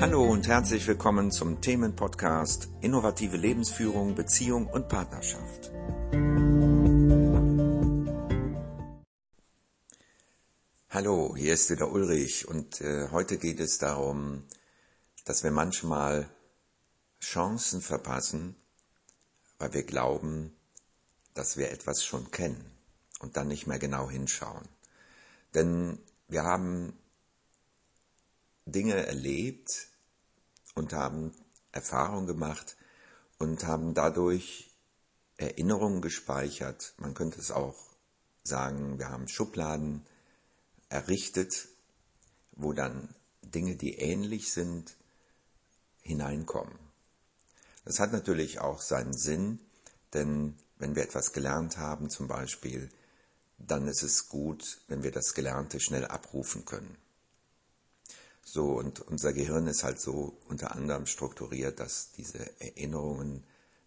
Hallo und herzlich willkommen zum Themenpodcast Innovative Lebensführung, Beziehung und Partnerschaft. Hallo, hier ist wieder Ulrich und äh, heute geht es darum, dass wir manchmal Chancen verpassen, weil wir glauben, dass wir etwas schon kennen und dann nicht mehr genau hinschauen. Denn wir haben Dinge erlebt und haben Erfahrungen gemacht und haben dadurch Erinnerungen gespeichert. Man könnte es auch sagen, wir haben Schubladen errichtet, wo dann Dinge, die ähnlich sind, hineinkommen. Das hat natürlich auch seinen Sinn, denn wenn wir etwas gelernt haben zum Beispiel, dann ist es gut, wenn wir das Gelernte schnell abrufen können. So, und unser Gehirn ist halt so unter anderem strukturiert, dass diese Erinnerungen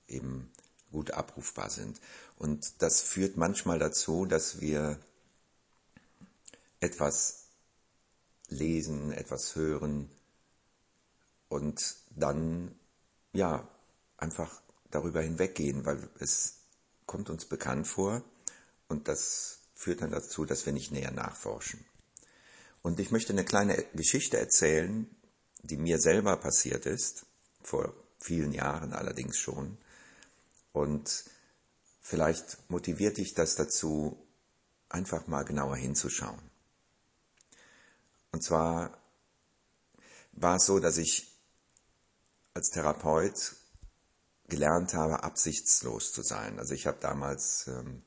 eben gut abrufbar sind. Und das führt manchmal dazu, dass wir etwas lesen, etwas hören und dann, ja, einfach darüber hinweggehen, weil es kommt uns bekannt vor und das führt dann dazu, dass wir nicht näher nachforschen. Und ich möchte eine kleine Geschichte erzählen, die mir selber passiert ist, vor vielen Jahren allerdings schon. Und vielleicht motiviert dich das dazu, einfach mal genauer hinzuschauen. Und zwar war es so, dass ich als Therapeut gelernt habe, absichtslos zu sein. Also ich habe damals ähm,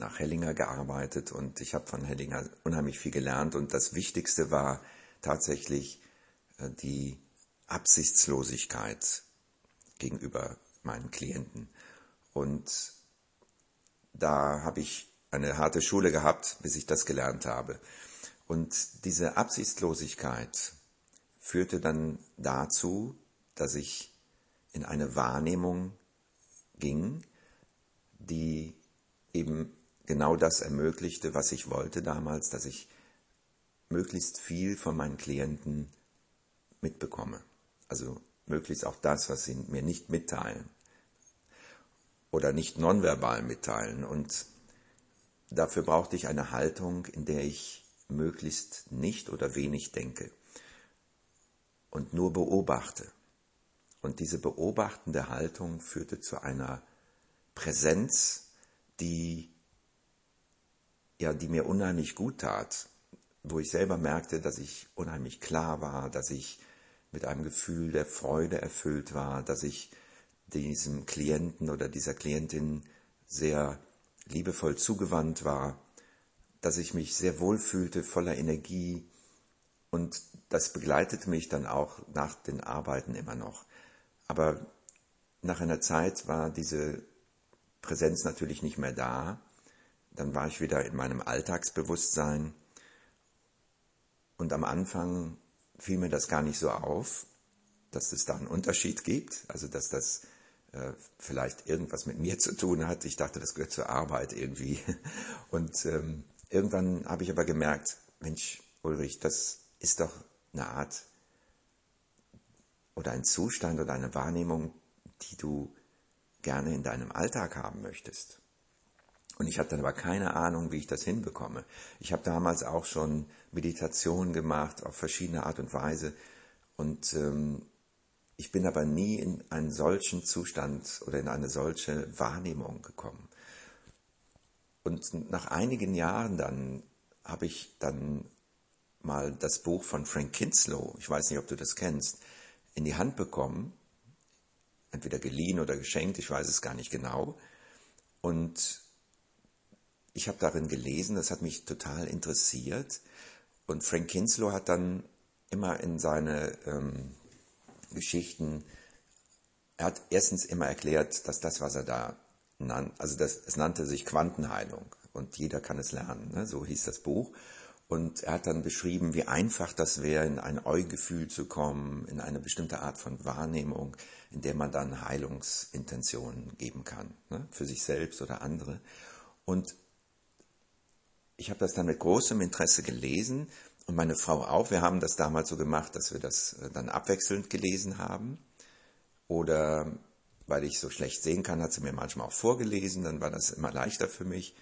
nach Hellinger gearbeitet und ich habe von Hellinger unheimlich viel gelernt und das Wichtigste war tatsächlich äh, die Absichtslosigkeit gegenüber meinen Klienten. Und da habe ich eine harte Schule gehabt, bis ich das gelernt habe. Und diese Absichtslosigkeit führte dann dazu, dass ich in eine Wahrnehmung ging, die eben genau das ermöglichte, was ich wollte damals, dass ich möglichst viel von meinen Klienten mitbekomme. Also möglichst auch das, was sie mir nicht mitteilen oder nicht nonverbal mitteilen. Und dafür brauchte ich eine Haltung, in der ich möglichst nicht oder wenig denke und nur beobachte. Und diese beobachtende Haltung führte zu einer Präsenz, die ja, die mir unheimlich gut tat, wo ich selber merkte, dass ich unheimlich klar war, dass ich mit einem Gefühl der Freude erfüllt war, dass ich diesem Klienten oder dieser Klientin sehr liebevoll zugewandt war, dass ich mich sehr wohl fühlte, voller Energie und das begleitete mich dann auch nach den Arbeiten immer noch. Aber nach einer Zeit war diese Präsenz natürlich nicht mehr da dann war ich wieder in meinem Alltagsbewusstsein und am Anfang fiel mir das gar nicht so auf, dass es da einen Unterschied gibt, also dass das äh, vielleicht irgendwas mit mir zu tun hat. Ich dachte, das gehört zur Arbeit irgendwie. Und ähm, irgendwann habe ich aber gemerkt, Mensch, Ulrich, das ist doch eine Art oder ein Zustand oder eine Wahrnehmung, die du gerne in deinem Alltag haben möchtest. Und ich hatte aber keine Ahnung, wie ich das hinbekomme. Ich habe damals auch schon Meditation gemacht auf verschiedene Art und Weise. Und ähm, ich bin aber nie in einen solchen Zustand oder in eine solche Wahrnehmung gekommen. Und nach einigen Jahren dann habe ich dann mal das Buch von Frank Kinslow, ich weiß nicht, ob du das kennst, in die Hand bekommen, entweder geliehen oder geschenkt, ich weiß es gar nicht genau. Und ich habe darin gelesen, das hat mich total interessiert. Und Frank Kinslow hat dann immer in seine ähm, Geschichten, er hat erstens immer erklärt, dass das, was er da nannt, also das, es nannte sich Quantenheilung und jeder kann es lernen, ne? so hieß das Buch. Und er hat dann beschrieben, wie einfach das wäre, in ein Eu-Gefühl zu kommen, in eine bestimmte Art von Wahrnehmung, in der man dann Heilungsintentionen geben kann, ne? für sich selbst oder andere. Und ich habe das dann mit großem Interesse gelesen und meine Frau auch. Wir haben das damals so gemacht, dass wir das äh, dann abwechselnd gelesen haben. Oder weil ich so schlecht sehen kann, hat sie mir manchmal auch vorgelesen, dann war das immer leichter für mich.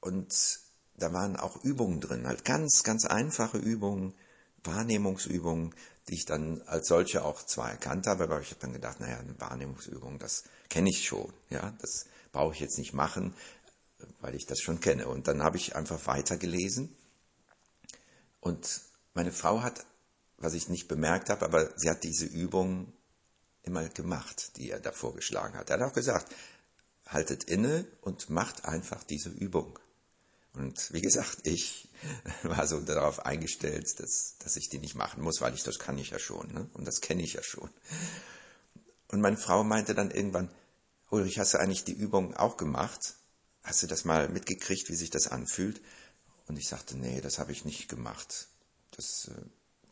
Und da waren auch Übungen drin, halt ganz, ganz einfache Übungen, Wahrnehmungsübungen, die ich dann als solche auch zwar erkannt habe, aber ich habe dann gedacht, naja, eine Wahrnehmungsübung, das kenne ich schon, ja, das brauche ich jetzt nicht machen, weil ich das schon kenne. Und dann habe ich einfach weitergelesen und meine Frau hat, was ich nicht bemerkt habe, aber sie hat diese Übung immer gemacht, die er da vorgeschlagen hat. Er hat auch gesagt, haltet inne und macht einfach diese Übung. Und wie gesagt, ich war so darauf eingestellt, dass, dass ich die nicht machen muss, weil ich das kann ich ja schon. Ne? Und das kenne ich ja schon. Und meine Frau meinte dann irgendwann, Ulrich, hast du eigentlich die Übung auch gemacht? Hast du das mal mitgekriegt, wie sich das anfühlt? Und ich sagte, nee, das habe ich nicht gemacht. Das, äh,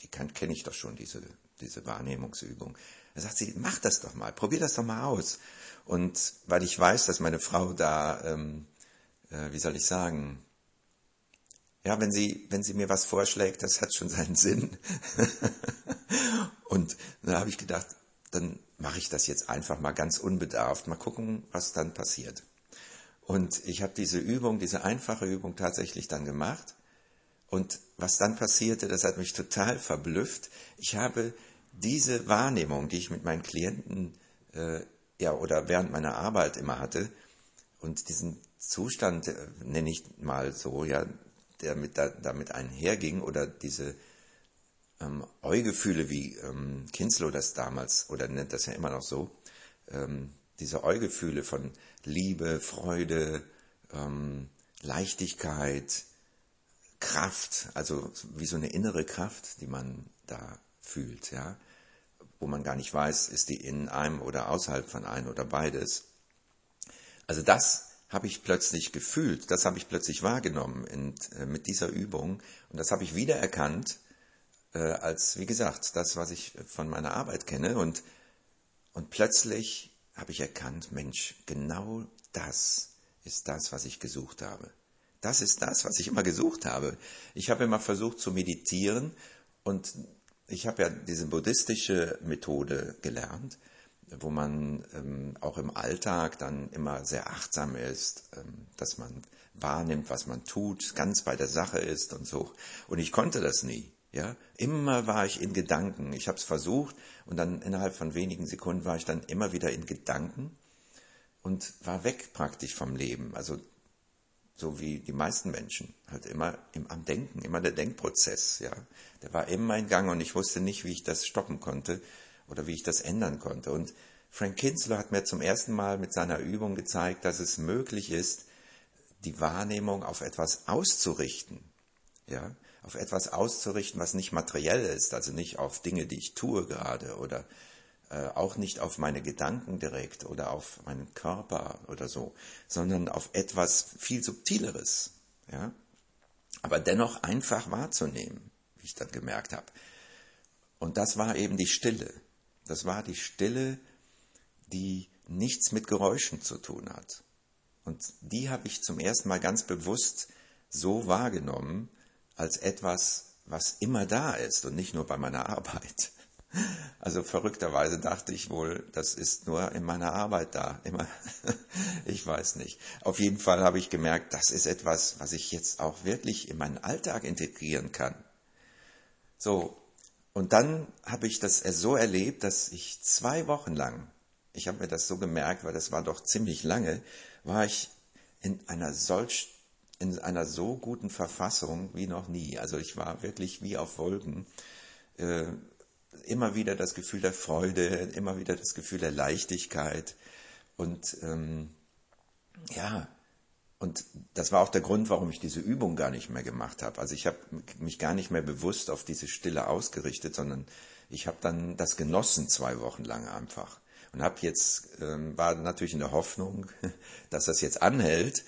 die kenne ich doch schon, diese, diese Wahrnehmungsübung. Da sagt sie, mach das doch mal, probier das doch mal aus. Und weil ich weiß, dass meine Frau da, ähm, äh, wie soll ich sagen, ja, wenn sie, wenn sie mir was vorschlägt, das hat schon seinen Sinn. und da habe ich gedacht, dann mache ich das jetzt einfach mal ganz unbedarft, mal gucken, was dann passiert. Und ich habe diese Übung, diese einfache Übung tatsächlich dann gemacht. Und was dann passierte, das hat mich total verblüfft. Ich habe diese Wahrnehmung, die ich mit meinen Klienten äh, ja oder während meiner Arbeit immer hatte, und diesen Zustand äh, nenne ich mal so, ja, der mit da, damit einherging, oder diese ähm, Eugefühle, wie ähm, Kinslow das damals, oder nennt das ja immer noch so, ähm, diese Eugefühle von Liebe, Freude, ähm, Leichtigkeit, Kraft, also wie so eine innere Kraft, die man da fühlt, ja, wo man gar nicht weiß, ist die in einem oder außerhalb von einem oder beides. Also das habe ich plötzlich gefühlt, das habe ich plötzlich wahrgenommen in, äh, mit dieser Übung und das habe ich wiedererkannt äh, als, wie gesagt, das, was ich von meiner Arbeit kenne und, und plötzlich habe ich erkannt, Mensch, genau das ist das, was ich gesucht habe. Das ist das, was ich immer gesucht habe. Ich habe immer versucht zu meditieren und ich habe ja diese buddhistische Methode gelernt, wo man ähm, auch im Alltag dann immer sehr achtsam ist, ähm, dass man wahrnimmt, was man tut, ganz bei der Sache ist und so. Und ich konnte das nie. Ja, immer war ich in Gedanken. Ich habe es versucht und dann innerhalb von wenigen Sekunden war ich dann immer wieder in Gedanken und war weg praktisch vom Leben. Also so wie die meisten Menschen, halt immer im, am Denken, immer der Denkprozess, ja. Der war immer in Gang und ich wusste nicht, wie ich das stoppen konnte oder wie ich das ändern konnte. Und Frank Kinsler hat mir zum ersten Mal mit seiner Übung gezeigt, dass es möglich ist, die Wahrnehmung auf etwas auszurichten, ja, auf etwas auszurichten, was nicht materiell ist, also nicht auf Dinge, die ich tue gerade oder äh, auch nicht auf meine Gedanken direkt oder auf meinen Körper oder so, sondern auf etwas viel subtileres, ja, aber dennoch einfach wahrzunehmen, wie ich dann gemerkt habe. Und das war eben die Stille. Das war die Stille, die nichts mit Geräuschen zu tun hat. Und die habe ich zum ersten Mal ganz bewusst so wahrgenommen, als etwas, was immer da ist und nicht nur bei meiner Arbeit. Also verrückterweise dachte ich wohl, das ist nur in meiner Arbeit da. Immer, ich weiß nicht. Auf jeden Fall habe ich gemerkt, das ist etwas, was ich jetzt auch wirklich in meinen Alltag integrieren kann. So. Und dann habe ich das so erlebt, dass ich zwei Wochen lang, ich habe mir das so gemerkt, weil das war doch ziemlich lange, war ich in einer solch in einer so guten Verfassung wie noch nie. Also ich war wirklich wie auf Wolken. Äh, immer wieder das Gefühl der Freude, immer wieder das Gefühl der Leichtigkeit. Und ähm, ja, und das war auch der Grund, warum ich diese Übung gar nicht mehr gemacht habe. Also ich habe mich gar nicht mehr bewusst auf diese Stille ausgerichtet, sondern ich habe dann das genossen zwei Wochen lang einfach. Und habe jetzt, ähm, war natürlich in der Hoffnung, dass das jetzt anhält,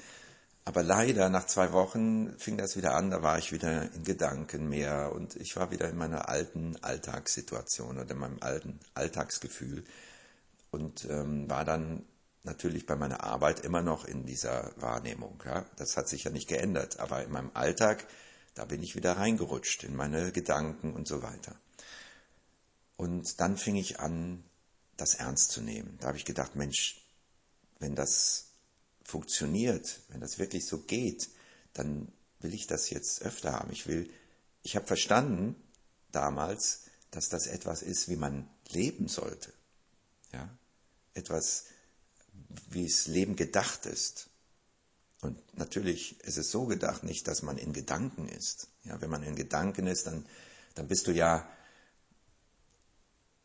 aber leider, nach zwei Wochen fing das wieder an, da war ich wieder in Gedanken mehr und ich war wieder in meiner alten Alltagssituation oder in meinem alten Alltagsgefühl und ähm, war dann natürlich bei meiner Arbeit immer noch in dieser Wahrnehmung. Ja? Das hat sich ja nicht geändert, aber in meinem Alltag Da bin ich wieder reingerutscht in meine Gedanken und so weiter. Und dann fing ich an, das ernst zu nehmen. Da habe ich gedacht, Mensch, wenn das funktioniert, wenn das wirklich so geht, dann will ich das jetzt öfter haben. Ich will, ich habe verstanden damals, dass das etwas ist, wie man leben sollte. Ja? Etwas, wie es Leben gedacht ist. Und natürlich ist es so gedacht, nicht, dass man in Gedanken ist. Ja, wenn man in Gedanken ist, dann, dann bist du ja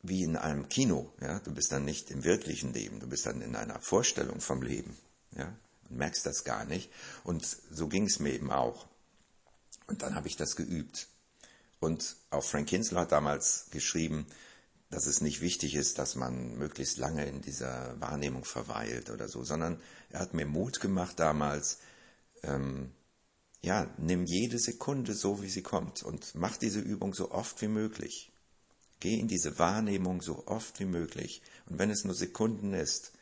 wie in einem Kino. Ja, du bist dann nicht im wirklichen Leben, du bist dann in einer Vorstellung vom Leben. Ja, und merkst das gar nicht. Und so ging es mir eben auch. Und dann habe ich das geübt. Und auch Frank Kinsler hat damals geschrieben, dass es nicht wichtig ist, dass man möglichst lange in dieser Wahrnehmung verweilt oder so, sondern er hat mir Mut gemacht damals, ähm, ja, nimm jede Sekunde so, wie sie kommt und mach diese Übung so oft wie möglich. Geh in diese Wahrnehmung so oft wie möglich. Und wenn es nur Sekunden ist,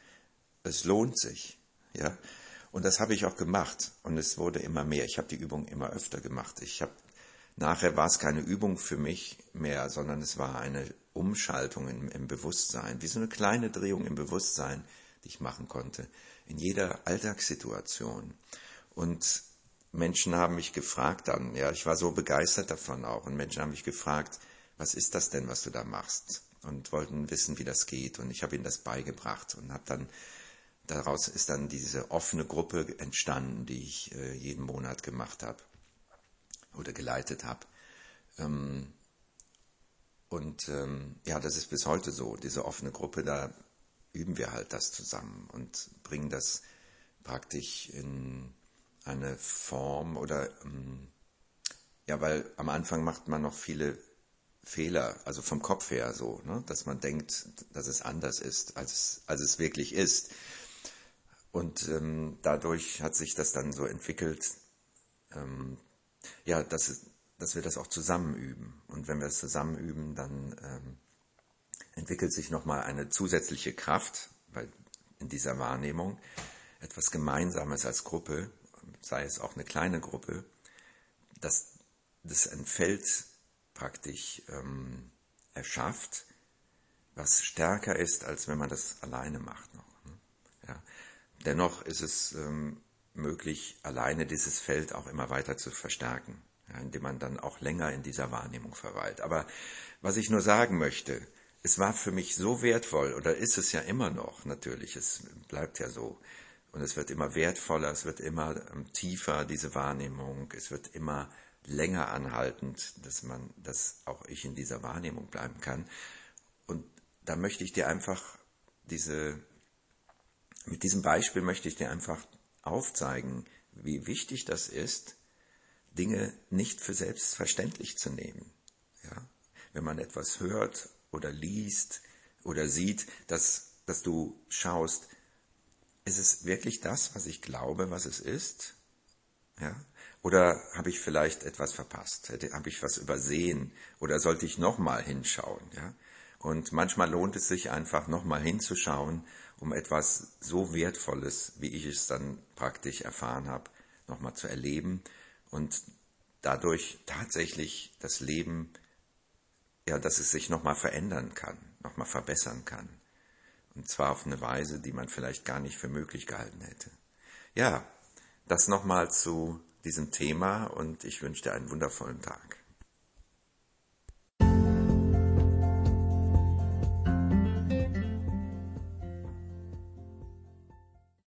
es lohnt sich, ja. Und das habe ich auch gemacht. Und es wurde immer mehr. Ich habe die Übung immer öfter gemacht. Ich habe Nachher war es keine Übung für mich mehr, sondern es war eine Umschaltung im, im, Bewusstsein, wie so eine kleine Drehung im Bewusstsein, die ich machen konnte, in jeder Alltagssituation. Und Menschen haben mich gefragt dann, ja, ich war so begeistert davon auch, und Menschen haben mich gefragt, was ist das denn, was du da machst? Und wollten wissen, wie das geht. Und ich habe ihnen das beigebracht und habe dann, daraus ist dann diese offene Gruppe entstanden, die ich äh, jeden Monat gemacht habe oder geleitet habe. Ähm, und ähm, ja, das ist bis heute so. Diese offene Gruppe, da üben wir halt das zusammen und bringen das praktisch in eine Form oder ähm, ja, weil am Anfang macht man noch viele Fehler, also vom Kopf her so, ne, dass man denkt, dass es anders ist, als, als es wirklich ist. Und ähm, dadurch hat sich das dann so entwickelt, ähm, ja, dass, dass wir das auch zusammen üben. Und wenn wir es zusammen üben, dann ähm, entwickelt sich nochmal eine zusätzliche Kraft weil in dieser Wahrnehmung, etwas Gemeinsames als Gruppe, sei es auch eine kleine Gruppe, dass das ein Feld praktisch ähm, erschafft, was stärker ist, als wenn man das alleine macht noch. Dennoch ist es ähm, möglich, alleine dieses Feld auch immer weiter zu verstärken, ja, indem man dann auch länger in dieser Wahrnehmung verweilt. Aber was ich nur sagen möchte, es war für mich so wertvoll, oder ist es ja immer noch natürlich, es bleibt ja so, und es wird immer wertvoller, es wird immer ähm, tiefer, diese Wahrnehmung, es wird immer länger anhaltend, dass man, dass auch ich in dieser Wahrnehmung bleiben kann. Und da möchte ich dir einfach diese, mit diesem Beispiel möchte ich dir einfach aufzeigen, wie wichtig das ist, Dinge nicht für selbstverständlich zu nehmen. Ja? Wenn man etwas hört oder liest oder sieht, dass, dass du schaust, ist es wirklich das, was ich glaube, was es ist? Ja? Oder habe ich vielleicht etwas verpasst? Habe ich was übersehen? Oder sollte ich nochmal hinschauen? Ja? Und manchmal lohnt es sich einfach nochmal hinzuschauen um etwas so Wertvolles, wie ich es dann praktisch erfahren habe, nochmal zu erleben und dadurch tatsächlich das Leben, ja, dass es sich nochmal verändern kann, nochmal verbessern kann. Und zwar auf eine Weise, die man vielleicht gar nicht für möglich gehalten hätte. Ja, das nochmal zu diesem Thema und ich wünsche dir einen wundervollen Tag.